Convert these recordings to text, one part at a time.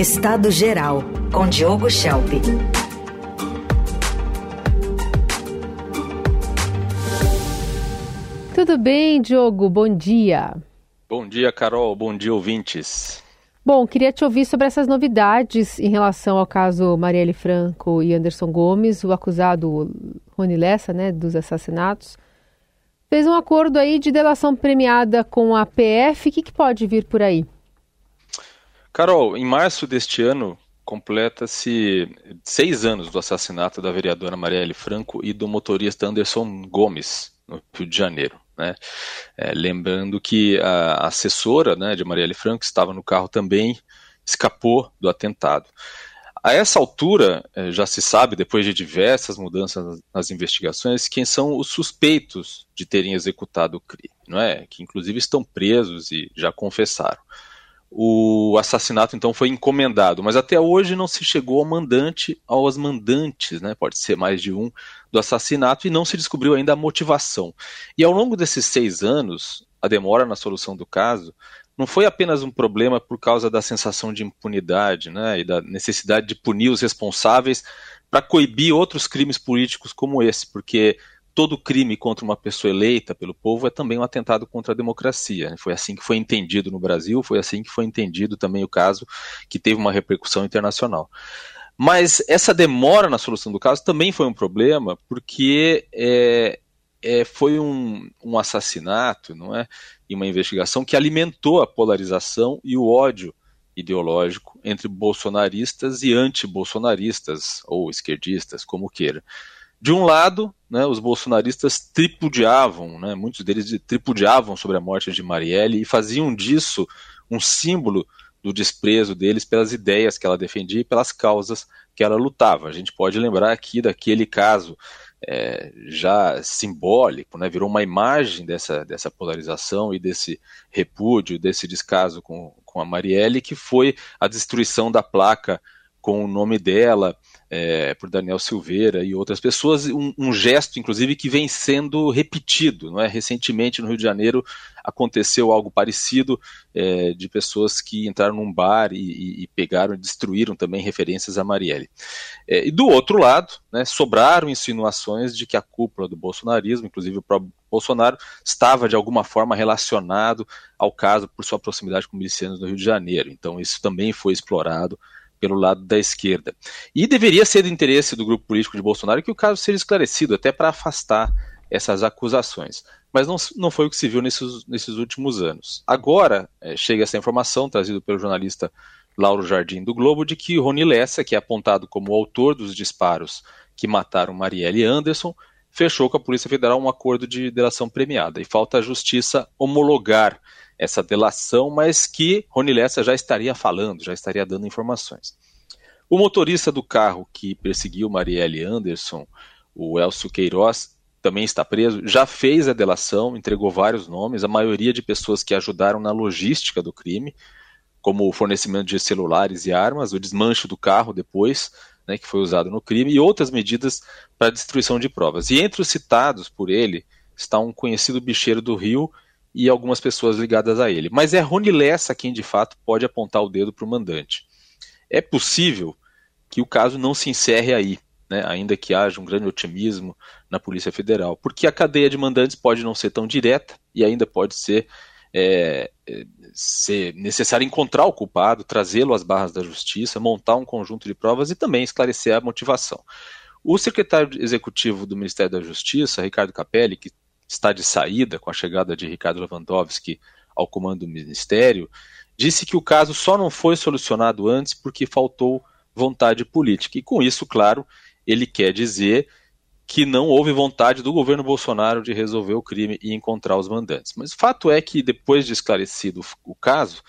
Estado Geral, com Diogo Schelp. Tudo bem, Diogo? Bom dia. Bom dia, Carol. Bom dia, ouvintes. Bom, queria te ouvir sobre essas novidades em relação ao caso Marielle Franco e Anderson Gomes, o acusado Rony Lessa, né, dos assassinatos. Fez um acordo aí de delação premiada com a PF. O que, que pode vir por aí? Carol, em março deste ano, completa-se seis anos do assassinato da vereadora Marielle Franco e do motorista Anderson Gomes, no Rio de Janeiro. Né? É, lembrando que a assessora né, de Marielle Franco estava no carro também, escapou do atentado. A essa altura, é, já se sabe, depois de diversas mudanças nas investigações, quem são os suspeitos de terem executado o crime, não é? que inclusive estão presos e já confessaram. O assassinato então foi encomendado, mas até hoje não se chegou ao mandante, aos mandantes, né? pode ser mais de um, do assassinato e não se descobriu ainda a motivação. E ao longo desses seis anos, a demora na solução do caso não foi apenas um problema por causa da sensação de impunidade né, e da necessidade de punir os responsáveis para coibir outros crimes políticos como esse, porque todo crime contra uma pessoa eleita pelo povo é também um atentado contra a democracia. Foi assim que foi entendido no Brasil, foi assim que foi entendido também o caso que teve uma repercussão internacional. Mas essa demora na solução do caso também foi um problema, porque é, é, foi um, um, assassinato, não é, e uma investigação que alimentou a polarização e o ódio ideológico entre bolsonaristas e anti-bolsonaristas ou esquerdistas, como queira. De um lado, né, os bolsonaristas tripudiavam, né, muitos deles tripudiavam sobre a morte de Marielle e faziam disso um símbolo do desprezo deles pelas ideias que ela defendia e pelas causas que ela lutava. A gente pode lembrar aqui daquele caso é, já simbólico, né, virou uma imagem dessa, dessa polarização e desse repúdio, desse descaso com, com a Marielle, que foi a destruição da placa com o nome dela, é, por Daniel Silveira e outras pessoas, um, um, gesto, inclusive, que vem sendo repetido. Não é? Recentemente, no Rio de Janeiro, aconteceu algo parecido é, de pessoas que entraram num bar e, e, pegaram e destruíram também referências a Marielle. É, e do outro lado, né, sobraram insinuações de que a cúpula do bolsonarismo, inclusive o próprio Bolsonaro, estava de alguma forma relacionado ao caso por sua proximidade com milicianos no Rio de Janeiro. Então, isso também foi explorado pelo lado da esquerda. E deveria ser do interesse do grupo político de Bolsonaro que o caso seja esclarecido, até para afastar essas acusações. Mas não, não foi o que se viu nesses, nesses últimos anos. Agora é, chega essa informação, trazida pelo jornalista Lauro Jardim do Globo, de que Rony Lessa, que é apontado como autor dos disparos que mataram Marielle Anderson, fechou com a Polícia Federal um acordo de delação premiada. E falta a Justiça homologar essa delação, mas que Rony Lessa já estaria falando, já estaria dando informações. O motorista do carro que perseguiu Marielle Anderson, o Elcio Queiroz, também está preso, já fez a delação, entregou vários nomes, a maioria de pessoas que ajudaram na logística do crime, como o fornecimento de celulares e armas, o desmanche do carro depois, né, que foi usado no crime, e outras medidas para destruição de provas. E entre os citados por ele está um conhecido bicheiro do Rio e algumas pessoas ligadas a ele. Mas é Rony Lessa quem de fato pode apontar o dedo para o mandante. É possível que o caso não se encerre aí, né, ainda que haja um grande otimismo na Polícia Federal, porque a cadeia de mandantes pode não ser tão direta e ainda pode ser, é, é ser necessário encontrar o culpado, trazê-lo às barras da justiça, montar um conjunto de provas e também esclarecer a motivação. O secretário executivo do Ministério da Justiça, Ricardo Capelli, que está de saída com a chegada de Ricardo Lewandowski ao comando do ministério, disse que o caso só não foi solucionado antes porque faltou vontade política. E com isso, claro, ele quer dizer que não houve vontade do governo Bolsonaro de resolver o crime e encontrar os mandantes. Mas o fato é que, depois de esclarecido o caso,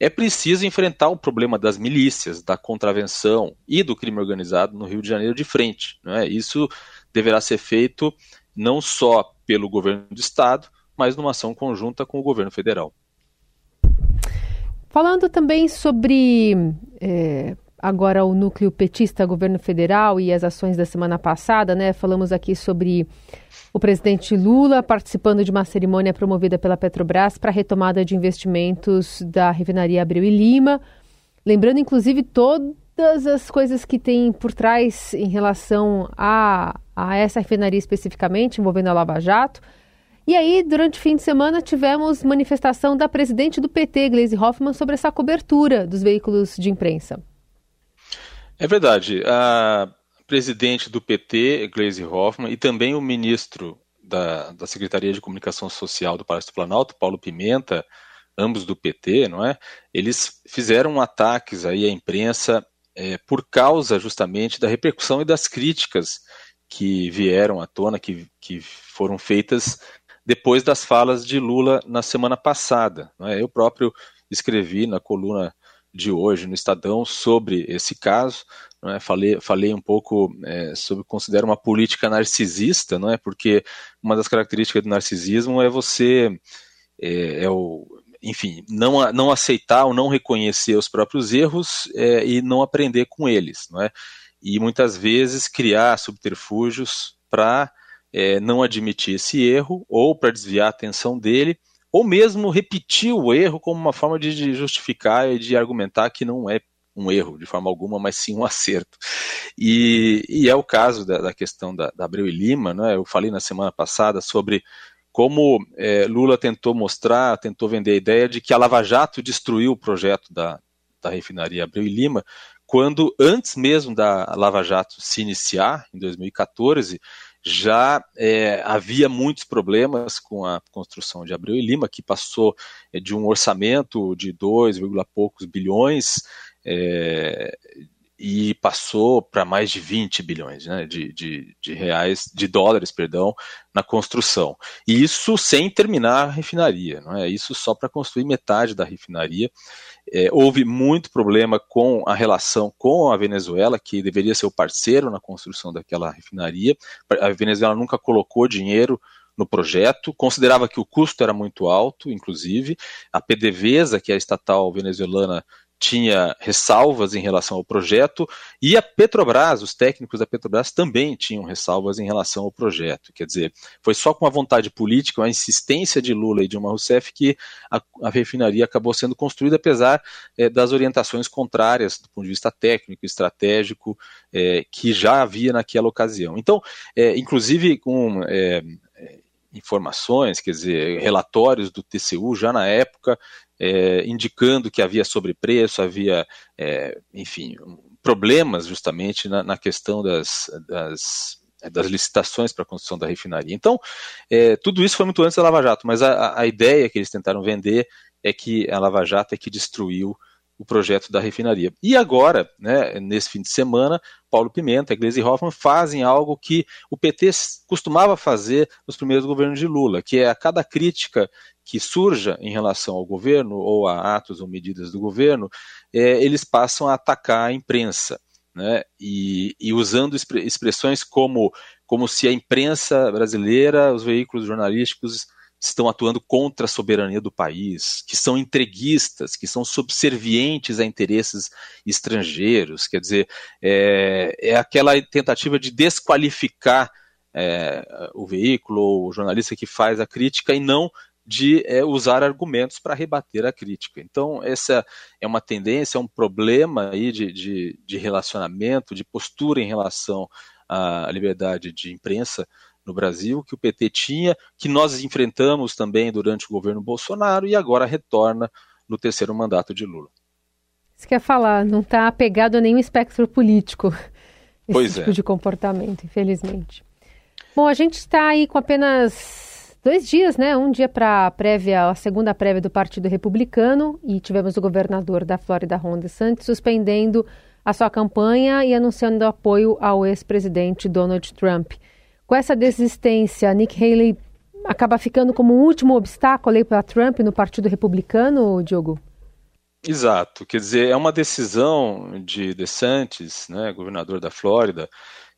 é preciso enfrentar o problema das milícias, da contravenção e do crime organizado no Rio de Janeiro de frente. Né? Isso deverá ser feito não só pelo governo do estado, mas numa ação conjunta com o governo federal. Falando também sobre é, agora o núcleo petista, governo federal e as ações da semana passada, né? Falamos aqui sobre o presidente Lula participando de uma cerimônia promovida pela Petrobras para a retomada de investimentos da refinaria Abreu e Lima. lembrando inclusive todas as coisas que tem por trás em relação a, a essa refinaria especificamente, envolvendo a Lava Jato. E aí, durante o fim de semana, tivemos manifestação da presidente do PT, Gleisi Hoffmann, sobre essa cobertura dos veículos de imprensa. É verdade. A presidente do PT, Gleisi Hoffmann, e também o ministro da, da Secretaria de Comunicação Social do Palácio do Planalto, Paulo Pimenta, ambos do PT, não é? Eles fizeram ataques aí à imprensa é, por causa justamente da repercussão e das críticas que vieram à tona, que, que foram feitas depois das falas de Lula na semana passada. É? Eu próprio escrevi na coluna de hoje no Estadão sobre esse caso. É? falei, falei um pouco é, sobre considero uma política narcisista, não é? Porque uma das características do narcisismo é você é, é o enfim, não, não aceitar ou não reconhecer os próprios erros é, e não aprender com eles, não é? E muitas vezes criar subterfúgios para é, não admitir esse erro ou para desviar a atenção dele ou mesmo repetir o erro como uma forma de justificar e de argumentar que não é um erro de forma alguma, mas sim um acerto. E, e é o caso da, da questão da, da, Abreu e Lima, né? eu falei na semana passada sobre como é, Lula tentou mostrar, tentou vender a ideia de que a Lava Jato destruiu o projeto da, da refinaria Abreu e Lima, quando antes mesmo da Lava Jato se iniciar, em 2014, já é, havia muitos problemas com a construção de Abreu e Lima, que passou é, de um orçamento de 2, poucos bilhões é, e passou para mais de 20 bilhões né, de, de, de, reais, de dólares, perdão, na construção. E isso sem terminar a refinaria, não é? Isso só para construir metade da refinaria. É, houve muito problema com a relação com a Venezuela, que deveria ser o parceiro na construção daquela refinaria. A Venezuela nunca colocou dinheiro no projeto, considerava que o custo era muito alto, inclusive. A PDVSA, que é a estatal venezuelana, tinha ressalvas em relação ao projeto e a Petrobras, os técnicos da Petrobras também tinham ressalvas em relação ao projeto. Quer dizer, foi só com a vontade política, a insistência de Lula e Dilma Rousseff que a, a refinaria acabou sendo construída, apesar é, das orientações contrárias do ponto de vista técnico, estratégico, é, que já havia naquela ocasião. Então, é, inclusive com informações, quer dizer, relatórios do TCU já na época é, indicando que havia sobrepreço, havia, é, enfim, problemas justamente na, na questão das, das, das licitações para a construção da refinaria. Então, é, tudo isso foi muito antes da Lava Jato, mas a, a ideia que eles tentaram vender é que a Lava Jato é que destruiu o projeto da refinaria. E agora, né, nesse fim de semana, Paulo Pimenta e Gleisi Hoffmann fazem algo que o PT costumava fazer nos primeiros governos de Lula, que é a cada crítica que surja em relação ao governo ou a atos ou medidas do governo, é, eles passam a atacar a imprensa. Né, e, e usando expressões como, como se a imprensa brasileira, os veículos jornalísticos estão atuando contra a soberania do país, que são entreguistas, que são subservientes a interesses estrangeiros. Quer dizer, é, é aquela tentativa de desqualificar é, o veículo ou o jornalista que faz a crítica e não de é, usar argumentos para rebater a crítica. Então, essa é uma tendência, é um problema aí de, de, de relacionamento, de postura em relação à liberdade de imprensa no Brasil, que o PT tinha, que nós enfrentamos também durante o governo Bolsonaro e agora retorna no terceiro mandato de Lula. Você quer falar, não está apegado a nenhum espectro político esse pois tipo é. de comportamento, infelizmente. Bom, a gente está aí com apenas dois dias, né? Um dia para a prévia, a segunda prévia do Partido Republicano e tivemos o governador da Flórida, Ron DeSantis, suspendendo a sua campanha e anunciando apoio ao ex-presidente Donald Trump. Com essa desistência, Nick Haley acaba ficando como um último obstáculo para Trump no Partido Republicano, Diogo? Exato, quer dizer, é uma decisão de DeSantis, né, governador da Flórida,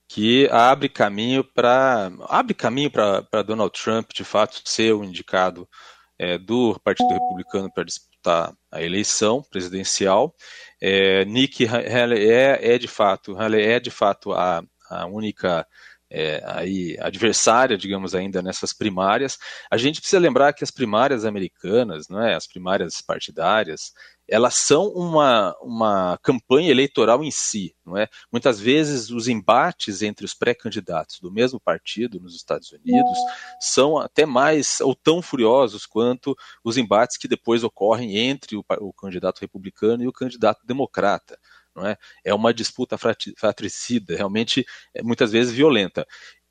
que abre caminho para abre caminho para Donald Trump de fato ser o indicado é, do Partido Republicano para disputar a eleição presidencial. É, Nick Haley é, é de fato Haley é de fato a, a única é, aí adversária, digamos ainda nessas primárias. A gente precisa lembrar que as primárias americanas, não é, as primárias partidárias, elas são uma, uma campanha eleitoral em si, não é? Muitas vezes os embates entre os pré-candidatos do mesmo partido nos Estados Unidos são até mais ou tão furiosos quanto os embates que depois ocorrem entre o, o candidato republicano e o candidato democrata. Não é? é uma disputa fratricida, realmente é, muitas vezes violenta.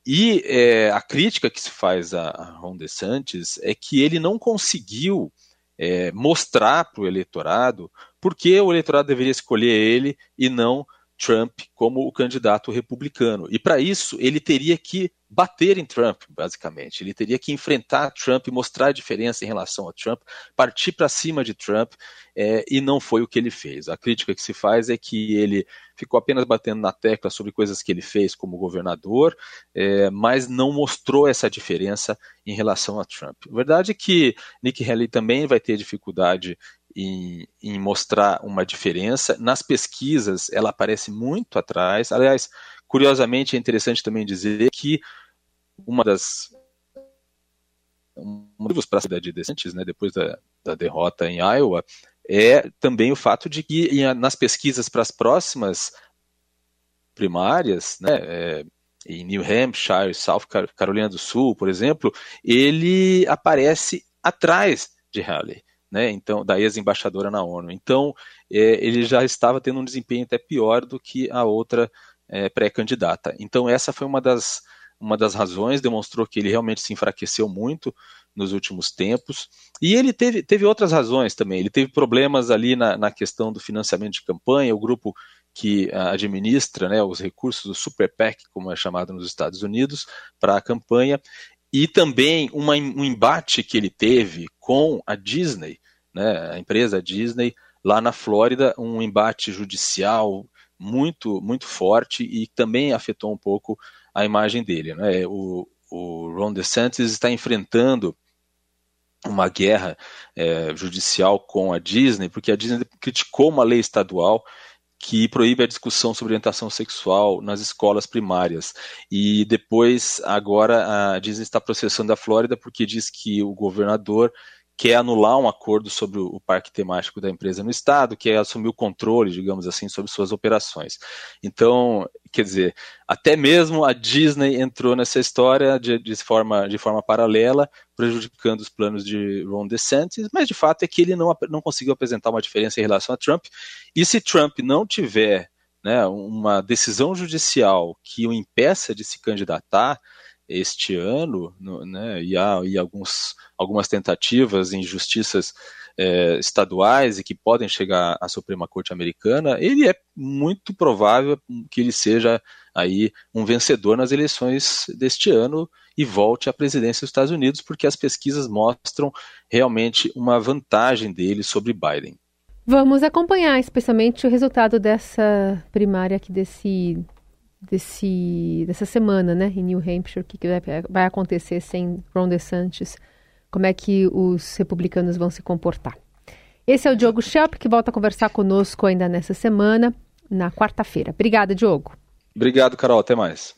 E é, a crítica que se faz a, a Ron DeSantis é que ele não conseguiu é, mostrar para o eleitorado por que o eleitorado deveria escolher ele e não Trump como o candidato republicano. E para isso ele teria que bater em Trump, basicamente. Ele teria que enfrentar Trump, mostrar a diferença em relação a Trump, partir para cima de Trump, é, e não foi o que ele fez. A crítica que se faz é que ele ficou apenas batendo na tecla sobre coisas que ele fez como governador, é, mas não mostrou essa diferença em relação a Trump. A verdade é que Nick Haley também vai ter dificuldade em, em, mostrar uma diferença. Nas pesquisas, ela aparece muito atrás. Aliás, curiosamente, é interessante também dizer que uma das motivos para a cidade de DeSantis, né, depois da, da, derrota em Iowa, é também o fato de que nas pesquisas para as próximas primárias, né, é, em New Hampshire, South Carolina do Sul, por exemplo, ele aparece atrás de Haley, né, então da ex-embaixadora na ONU. Então é, ele já estava tendo um desempenho até pior do que a outra é, pré-candidata. Então essa foi uma das uma das razões, demonstrou que ele realmente se enfraqueceu muito nos últimos tempos. E ele teve, teve outras razões também. Ele teve problemas ali na, na questão do financiamento de campanha, o grupo que uh, administra né, os recursos do Super PAC, como é chamado nos Estados Unidos, para a campanha, e também uma, um embate que ele teve com a Disney, né, a empresa Disney, lá na Flórida, um embate judicial muito, muito forte e também afetou um pouco a imagem dele. Né? O, o Ron DeSantis está enfrentando uma guerra é, judicial com a Disney, porque a Disney criticou uma lei estadual que proíbe a discussão sobre orientação sexual nas escolas primárias. E depois, agora, a Disney está processando a Flórida porque diz que o governador quer anular um acordo sobre o parque temático da empresa no estado, quer assumir o controle, digamos assim, sobre suas operações. Então, quer dizer, até mesmo a Disney entrou nessa história de, de, forma, de forma paralela, prejudicando os planos de Ron DeSantis, mas de fato é que ele não, não conseguiu apresentar uma diferença em relação a Trump. E se Trump não tiver né, uma decisão judicial que o impeça de se candidatar, este ano, no, né, e há e alguns, algumas tentativas em justiças é, estaduais e que podem chegar à Suprema Corte Americana, ele é muito provável que ele seja aí um vencedor nas eleições deste ano e volte à presidência dos Estados Unidos, porque as pesquisas mostram realmente uma vantagem dele sobre Biden. Vamos acompanhar especialmente o resultado dessa primária aqui desse desse, dessa semana, né, em New Hampshire, o que, que vai, vai acontecer sem Ron DeSantis, como é que os republicanos vão se comportar. Esse é o Diogo Schelp, que volta a conversar conosco ainda nessa semana, na quarta-feira. Obrigada, Diogo. Obrigado, Carol. Até mais.